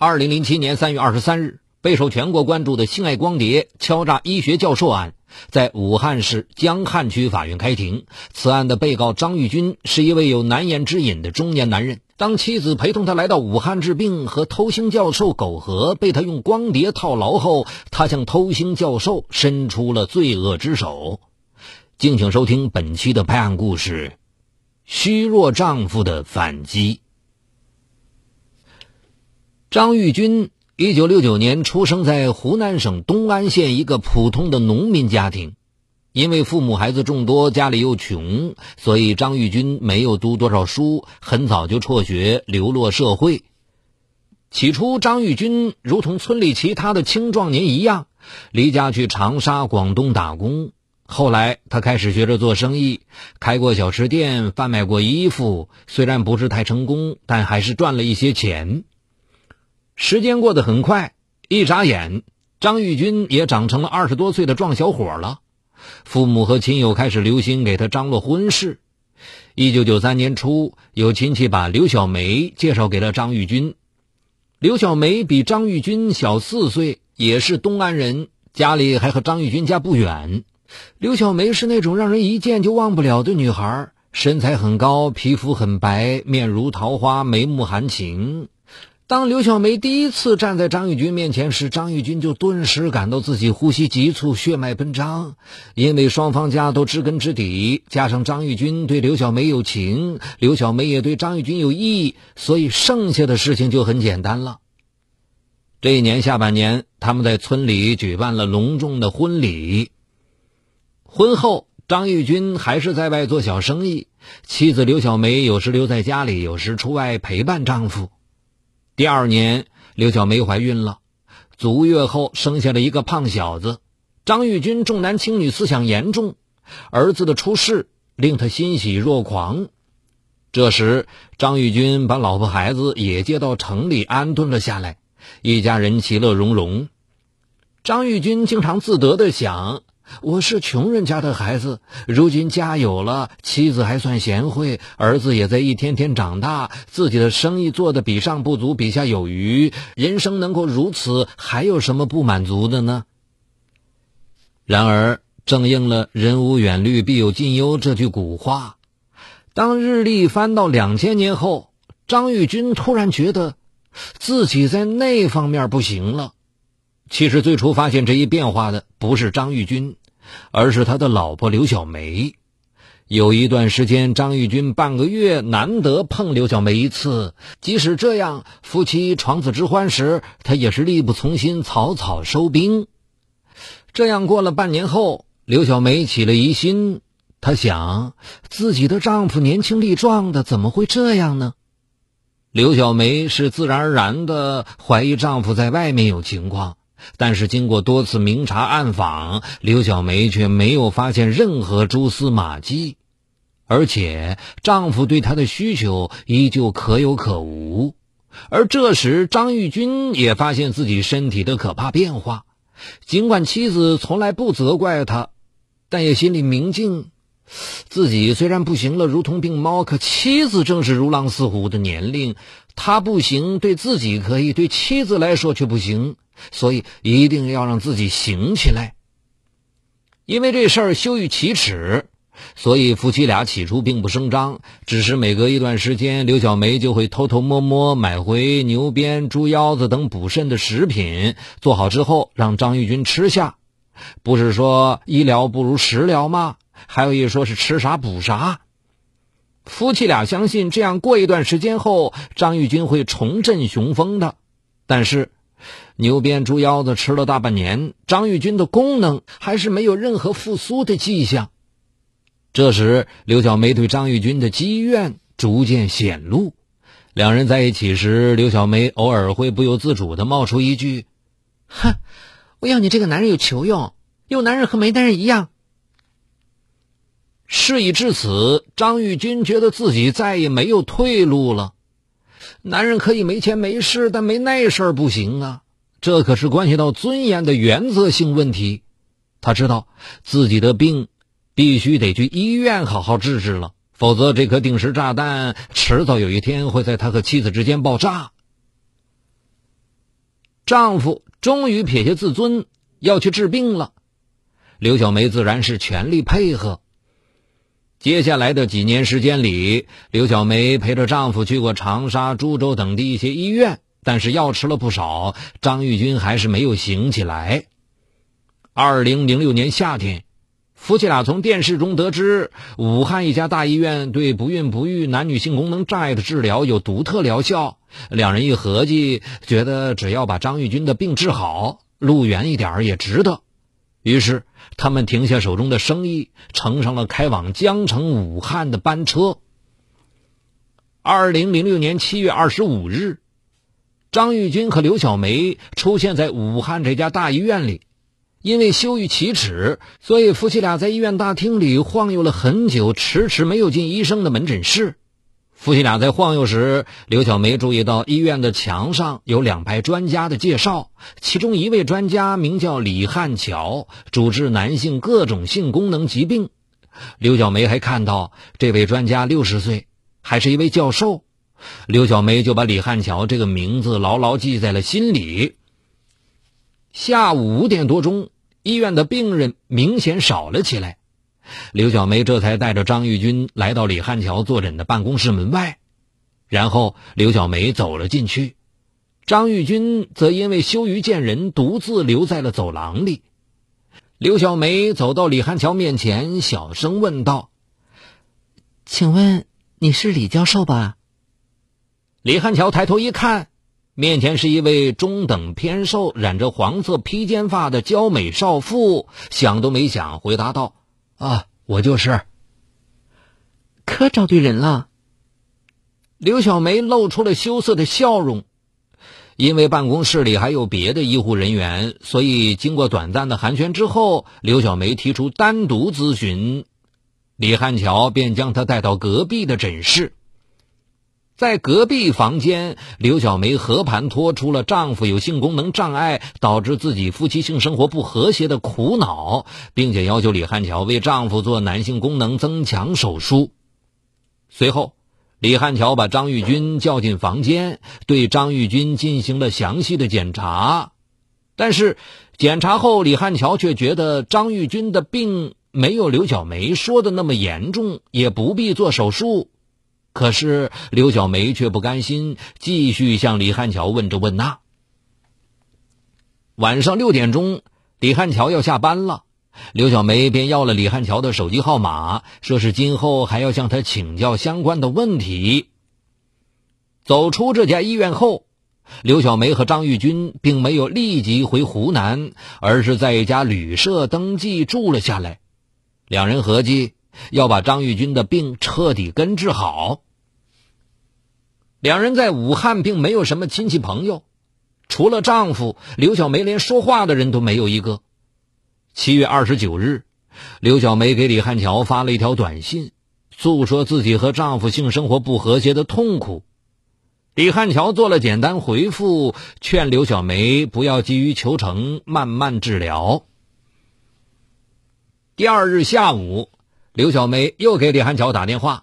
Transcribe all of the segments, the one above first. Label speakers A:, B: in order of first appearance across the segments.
A: 二零零七年三月二十三日，备受全国关注的性爱光碟敲诈医学教授案，在武汉市江汉区法院开庭。此案的被告张玉军是一位有难言之隐的中年男人。当妻子陪同他来到武汉治病，和偷腥教授苟合，被他用光碟套牢后，他向偷腥教授伸出了罪恶之手。敬请收听本期的拍案故事：虚弱丈夫的反击。张玉军，一九六九年出生在湖南省东安县一个普通的农民家庭。因为父母孩子众多，家里又穷，所以张玉军没有读多少书，很早就辍学，流落社会。起初，张玉军如同村里其他的青壮年一样，离家去长沙、广东打工。后来，他开始学着做生意，开过小吃店，贩卖过衣服。虽然不是太成功，但还是赚了一些钱。时间过得很快，一眨眼，张玉军也长成了二十多岁的壮小伙了。父母和亲友开始留心给他张罗婚事。一九九三年初，有亲戚把刘小梅介绍给了张玉军。刘小梅比张玉军小四岁，也是东安人，家里还和张玉军家不远。刘小梅是那种让人一见就忘不了的女孩，身材很高，皮肤很白，面如桃花，眉目含情。当刘小梅第一次站在张玉军面前时，张玉军就顿时感到自己呼吸急促、血脉奔张。因为双方家都知根知底，加上张玉军对刘小梅有情，刘小梅也对张玉军有意，所以剩下的事情就很简单了。这一年下半年，他们在村里举办了隆重的婚礼。婚后，张玉军还是在外做小生意，妻子刘小梅有时留在家里，有时出外陪伴丈夫。第二年，刘小梅怀孕了，足月后生下了一个胖小子。张玉军重男轻女思想严重，儿子的出世令他欣喜若狂。这时，张玉军把老婆孩子也接到城里安顿了下来，一家人其乐融融。张玉军经常自得的想。我是穷人家的孩子，如今家有了，妻子还算贤惠，儿子也在一天天长大，自己的生意做得比上不足，比下有余，人生能够如此，还有什么不满足的呢？然而，正应了“人无远虑，必有近忧”这句古话。当日历翻到两千年后，张玉军突然觉得自己在那方面不行了。其实最初发现这一变化的不是张玉军，而是他的老婆刘小梅。有一段时间，张玉军半个月难得碰刘小梅一次，即使这样，夫妻床笫之欢时，他也是力不从心，草草收兵。这样过了半年后，刘小梅起了疑心，她想自己的丈夫年轻力壮的，怎么会这样呢？刘小梅是自然而然的怀疑丈夫在外面有情况。但是经过多次明察暗访，刘小梅却没有发现任何蛛丝马迹，而且丈夫对她的需求依旧可有可无。而这时，张玉军也发现自己身体的可怕变化。尽管妻子从来不责怪他，但也心里明镜：自己虽然不行了，如同病猫，可妻子正是如狼似虎的年龄。他不行，对自己可以，对妻子来说却不行。所以一定要让自己行起来。因为这事儿羞于启齿，所以夫妻俩起初并不声张，只是每隔一段时间，刘小梅就会偷偷摸摸买回牛鞭、猪腰子等补肾的食品，做好之后让张玉军吃下。不是说医疗不如食疗吗？还有一说是吃啥补啥。夫妻俩相信，这样过一段时间后，张玉军会重振雄风的。但是。牛鞭、猪腰子吃了大半年，张玉军的功能还是没有任何复苏的迹象。这时，刘小梅对张玉军的积怨逐渐显露。两人在一起时，刘小梅偶尔会不由自主的冒出一句：“哼，我要你这个男人有球用，有男人和没男人一样。”事已至此，张玉军觉得自己再也没有退路了。男人可以没钱没势，但没那事儿不行啊！这可是关系到尊严的原则性问题。他知道自己的病必须得去医院好好治治了，否则这颗定时炸弹迟早有一天会在他和妻子之间爆炸。丈夫终于撇下自尊要去治病了。刘小梅自然是全力配合。接下来的几年时间里，刘小梅陪着丈夫去过长沙、株洲等地一些医院，但是药吃了不少，张玉军还是没有醒起来。二零零六年夏天。夫妻俩从电视中得知，武汉一家大医院对不孕不育、男女性功能障碍的治疗有独特疗效。两人一合计，觉得只要把张玉军的病治好，路远一点也值得。于是，他们停下手中的生意，乘上了开往江城、武汉的班车。二零零六年七月二十五日，张玉军和刘小梅出现在武汉这家大医院里。因为羞于启齿，所以夫妻俩在医院大厅里晃悠了很久，迟迟没有进医生的门诊室。夫妻俩在晃悠时，刘小梅注意到医院的墙上有两排专家的介绍，其中一位专家名叫李汉桥，主治男性各种性功能疾病。刘小梅还看到这位专家六十岁，还是一位教授。刘小梅就把李汉桥这个名字牢牢记在了心里。下午五点多钟，医院的病人明显少了起来。刘小梅这才带着张玉军来到李汉桥坐诊的办公室门外，然后刘小梅走了进去，张玉军则因为羞于见人，独自留在了走廊里。刘小梅走到李汉桥面前，小声问道：“
B: 请问你是李教授吧？”
A: 李汉桥抬头一看。面前是一位中等偏瘦、染着黄色披肩发的娇美少妇，想都没想回答道：“啊，我就是。”
B: 可找对人了。
A: 刘小梅露出了羞涩的笑容，因为办公室里还有别的医护人员，所以经过短暂的寒暄之后，刘小梅提出单独咨询，李汉桥便将她带到隔壁的诊室。在隔壁房间，刘小梅和盘托出了丈夫有性功能障碍，导致自己夫妻性生活不和谐的苦恼，并且要求李汉桥为丈夫做男性功能增强手术。随后，李汉桥把张玉军叫进房间，对张玉军进行了详细的检查。但是，检查后，李汉桥却觉得张玉军的病没有刘小梅说的那么严重，也不必做手术。可是刘小梅却不甘心，继续向李汉桥问这问那。晚上六点钟，李汉桥要下班了，刘小梅便要了李汉桥的手机号码，说是今后还要向他请教相关的问题。走出这家医院后，刘小梅和张玉军并没有立即回湖南，而是在一家旅社登记住了下来。两人合计要把张玉军的病彻底根治好。两人在武汉并没有什么亲戚朋友，除了丈夫刘小梅，连说话的人都没有一个。七月二十九日，刘小梅给李汉桥发了一条短信，诉说自己和丈夫性生活不和谐的痛苦。李汉桥做了简单回复，劝刘小梅不要急于求成，慢慢治疗。第二日下午，刘小梅又给李汉桥打电话，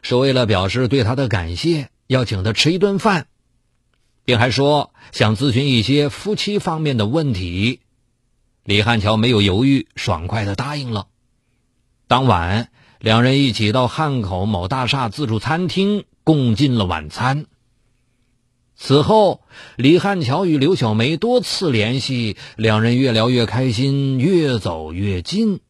A: 是为了表示对他的感谢。要请他吃一顿饭，并还说想咨询一些夫妻方面的问题。李汉桥没有犹豫，爽快的答应了。当晚，两人一起到汉口某大厦自助餐厅共进了晚餐。此后，李汉桥与刘小梅多次联系，两人越聊越开心，越走越近。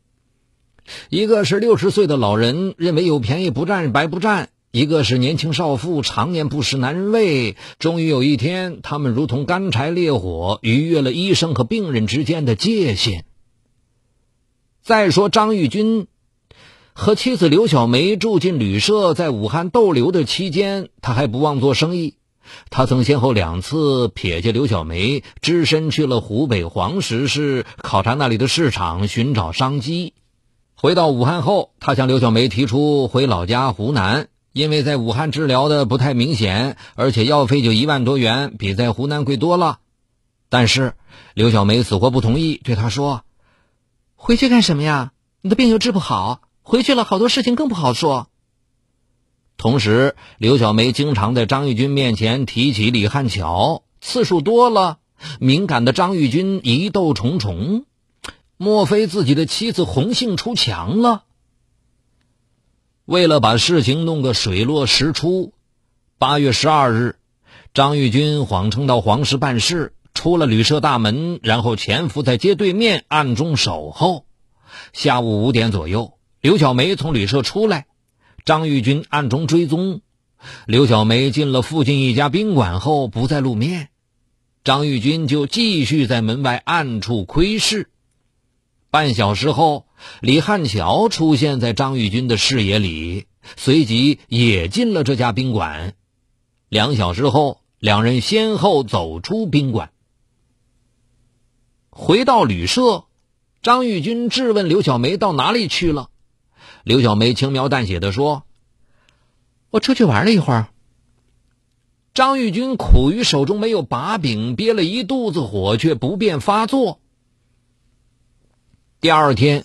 A: 一个是六十岁的老人，认为有便宜不占白不占。一个是年轻少妇，常年不识男人味。终于有一天，他们如同干柴烈火，逾越了医生和病人之间的界限。再说张玉军和妻子刘小梅住进旅社，在武汉逗留的期间，他还不忘做生意。他曾先后两次撇下刘小梅，只身去了湖北黄石市，考察那里的市场，寻找商机。回到武汉后，他向刘小梅提出回老家湖南。因为在武汉治疗的不太明显，而且药费就一万多元，比在湖南贵多了。但是刘小梅死活不同意，对他说：“
B: 回去干什么呀？你的病又治不好，回去了好多事情更不好说。”
A: 同时，刘小梅经常在张玉军面前提起李汉桥，次数多了，敏感的张玉军疑窦重重，莫非自己的妻子红杏出墙了？为了把事情弄个水落石出，八月十二日，张玉军谎称到黄石办事，出了旅社大门，然后潜伏在街对面暗中守候。下午五点左右，刘小梅从旅社出来，张玉军暗中追踪。刘小梅进了附近一家宾馆后不再露面，张玉军就继续在门外暗处窥视。半小时后，李汉桥出现在张玉军的视野里，随即也进了这家宾馆。两小时后，两人先后走出宾馆，回到旅社。张玉军质问刘小梅到哪里去了。刘小梅轻描淡写的说：“
B: 我出去玩了一会儿。”
A: 张玉军苦于手中没有把柄，憋了一肚子火，却不便发作。第二天，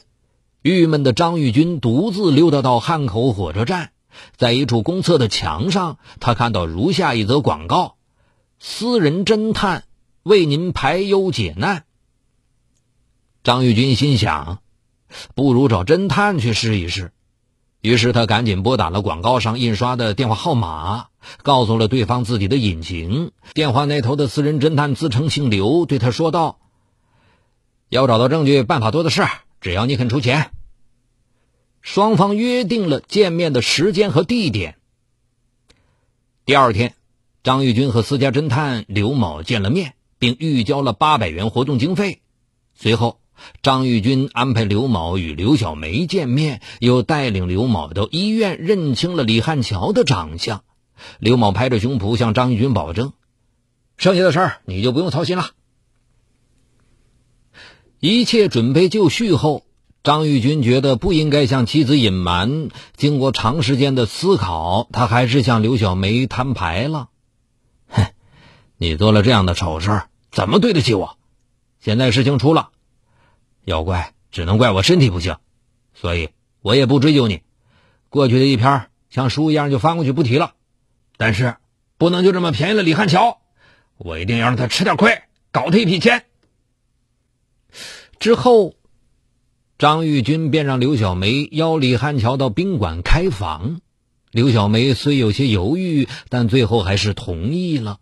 A: 郁闷的张玉军独自溜达到汉口火车站，在一处公厕的墙上，他看到如下一则广告：“私人侦探为您排忧解难。”张玉军心想，不如找侦探去试一试。于是他赶紧拨打了广告上印刷的电话号码，告诉了对方自己的隐情。电话那头的私人侦探自称姓刘，对他说道。要找到证据，办法多的是，只要你肯出钱。双方约定了见面的时间和地点。第二天，张玉军和私家侦探刘某见了面，并预交了八百元活动经费。随后，张玉军安排刘某与刘小梅见面，又带领刘某到医院认清了李汉桥的长相。刘某拍着胸脯向张玉军保证：“剩下的事儿你就不用操心了。”一切准备就绪后，张玉军觉得不应该向妻子隐瞒。经过长时间的思考，他还是向刘小梅摊牌了：“哼，你做了这样的丑事，怎么对得起我？现在事情出了，要怪只能怪我身体不行，所以我也不追究你。过去的一篇像书一样就翻过去不提了。但是不能就这么便宜了李汉桥，我一定要让他吃点亏，搞他一笔钱。”之后，张玉军便让刘小梅邀李汉桥到宾馆开房。刘小梅虽有些犹豫，但最后还是同意了。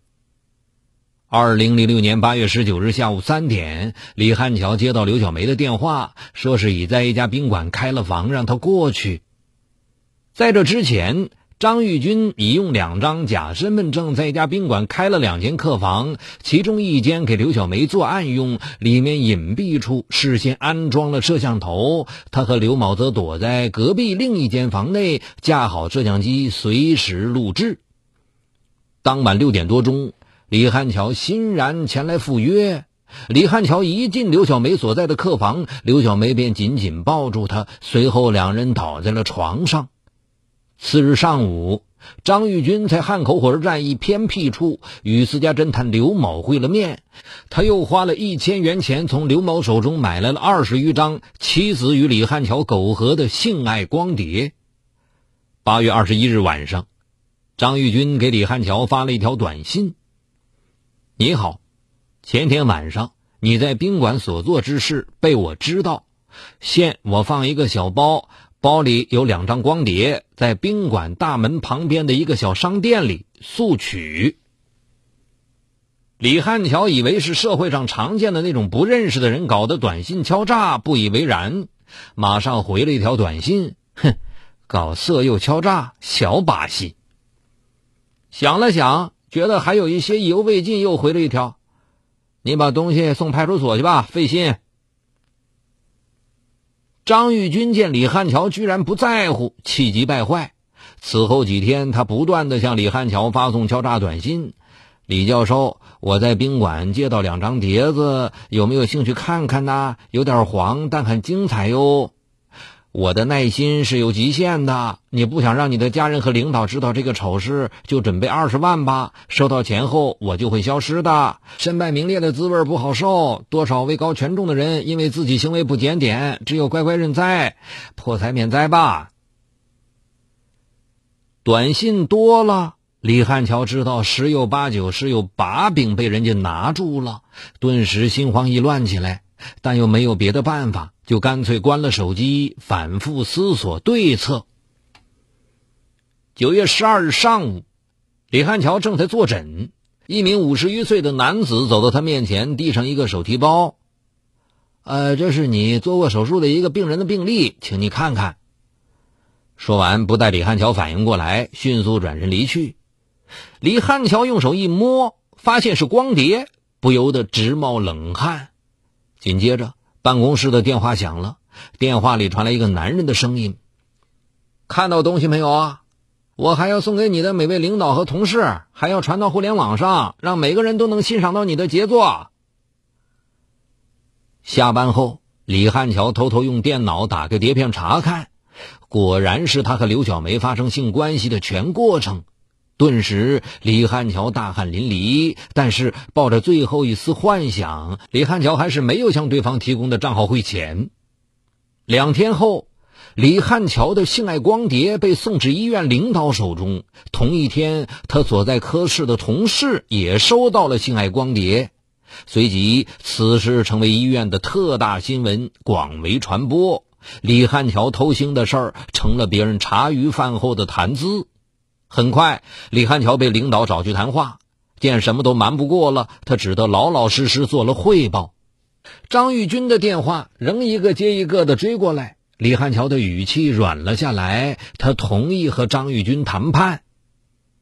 A: 二零零六年八月十九日下午三点，李汉桥接到刘小梅的电话，说是已在一家宾馆开了房，让他过去。在这之前。张玉军已用两张假身份证在一家宾馆开了两间客房，其中一间给刘小梅作案用，里面隐蔽处事先安装了摄像头。他和刘某则躲在隔壁另一间房内，架好摄像机，随时录制。当晚六点多钟，李汉桥欣然前来赴约。李汉桥一进刘小梅所在的客房，刘小梅便紧紧抱住他，随后两人倒在了床上。次日上午，张玉军在汉口火车站一偏僻处与私家侦探刘某会了面。他又花了一千元钱从刘某手中买来了二十余张妻子与李汉桥苟合的性爱光碟。八月二十一日晚上，张玉军给李汉桥发了一条短信：“你好，前天晚上你在宾馆所做之事被我知道，现我放一个小包。”包里有两张光碟，在宾馆大门旁边的一个小商店里速取。李汉桥以为是社会上常见的那种不认识的人搞的短信敲诈，不以为然，马上回了一条短信：“哼，搞色诱敲诈，小把戏。”想了想，觉得还有一些意犹未尽，又回了一条：“你把东西送派出所去吧，费心。”张玉军见李汉桥居然不在乎，气急败坏。此后几天，他不断的向李汉桥发送敲诈短信：“李教授，我在宾馆借到两张碟子，有没有兴趣看看呢？有点黄，但很精彩哟。”我的耐心是有极限的，你不想让你的家人和领导知道这个丑事，就准备二十万吧。收到钱后，我就会消失的。身败名裂的滋味不好受，多少位高权重的人因为自己行为不检点，只有乖乖认栽，破财免灾吧。短信多了，李汉桥知道十有八九是有把柄被人家拿住了，顿时心慌意乱起来，但又没有别的办法，就干脆关了手机，反复思索对策。九月十二日上午，李汉桥正在坐诊，一名五十余岁的男子走到他面前，递上一个手提包：“呃，这是你做过手术的一个病人的病历，请你看看。”说完，不待李汉桥反应过来，迅速转身离去。李汉桥用手一摸，发现是光碟，不由得直冒冷汗。紧接着，办公室的电话响了，电话里传来一个男人的声音：“看到东西没有啊？我还要送给你的每位领导和同事，还要传到互联网上，让每个人都能欣赏到你的杰作。”下班后，李汉桥偷偷用电脑打开碟片查看。果然是他和刘小梅发生性关系的全过程，顿时李汉桥大汗淋漓。但是抱着最后一丝幻想，李汉桥还是没有向对方提供的账号汇钱。两天后，李汉桥的性爱光碟被送至医院领导手中。同一天，他所在科室的同事也收到了性爱光碟。随即，此事成为医院的特大新闻，广为传播。李汉桥偷腥的事儿成了别人茶余饭后的谈资。很快，李汉桥被领导找去谈话，见什么都瞒不过了，他只得老老实实做了汇报。张玉军的电话仍一个接一个的追过来，李汉桥的语气软了下来，他同意和张玉军谈判。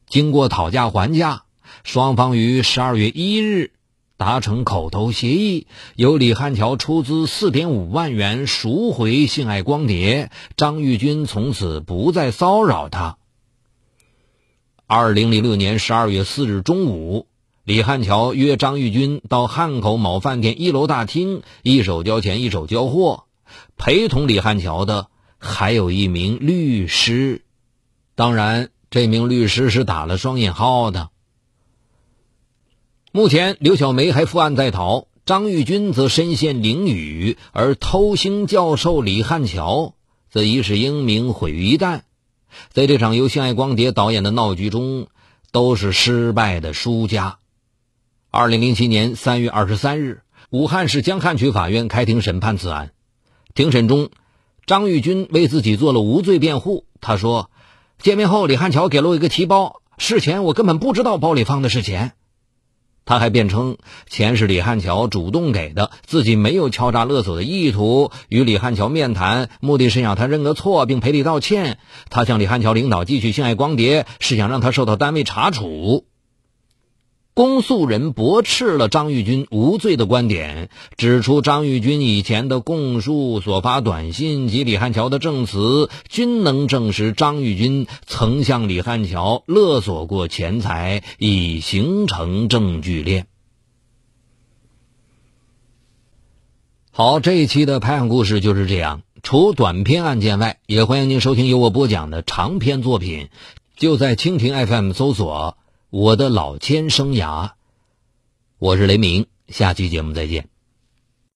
A: 经过讨价还价，双方于十二月一日。达成口头协议，由李汉桥出资四点五万元赎回性爱光碟，张玉军从此不再骚扰他。二零零六年十二月四日中午，李汉桥约张玉军到汉口某饭店一楼大厅，一手交钱一手交货，陪同李汉桥的还有一名律师，当然，这名律师是打了双引号的。目前，刘小梅还负案在逃，张玉军则身陷囹圄，而偷腥教授李汉桥则一世英名毁于一旦。在这场由性爱光碟导演的闹剧中，都是失败的输家。二零零七年三月二十三日，武汉市江汉区法院开庭审判此案。庭审中，张玉军为自己做了无罪辩护。他说：“见面后，李汉桥给了我一个提包，事前我根本不知道包里放的是钱。”他还辩称，钱是李汉桥主动给的，自己没有敲诈勒索的意图。与李汉桥面谈，目的是让他认个错并赔礼道歉。他向李汉桥领导寄去性爱光碟，是想让他受到单位查处。公诉人驳斥了张玉军无罪的观点，指出张玉军以前的供述、所发短信及李汉桥的证词，均能证实张玉军曾向李汉桥勒索过钱财，已形成证据链。好，这一期的拍案故事就是这样。除短篇案件外，也欢迎您收听由我播讲的长篇作品，就在蜻蜓 FM 搜索。我的老千生涯，我是雷鸣，下期节目再见。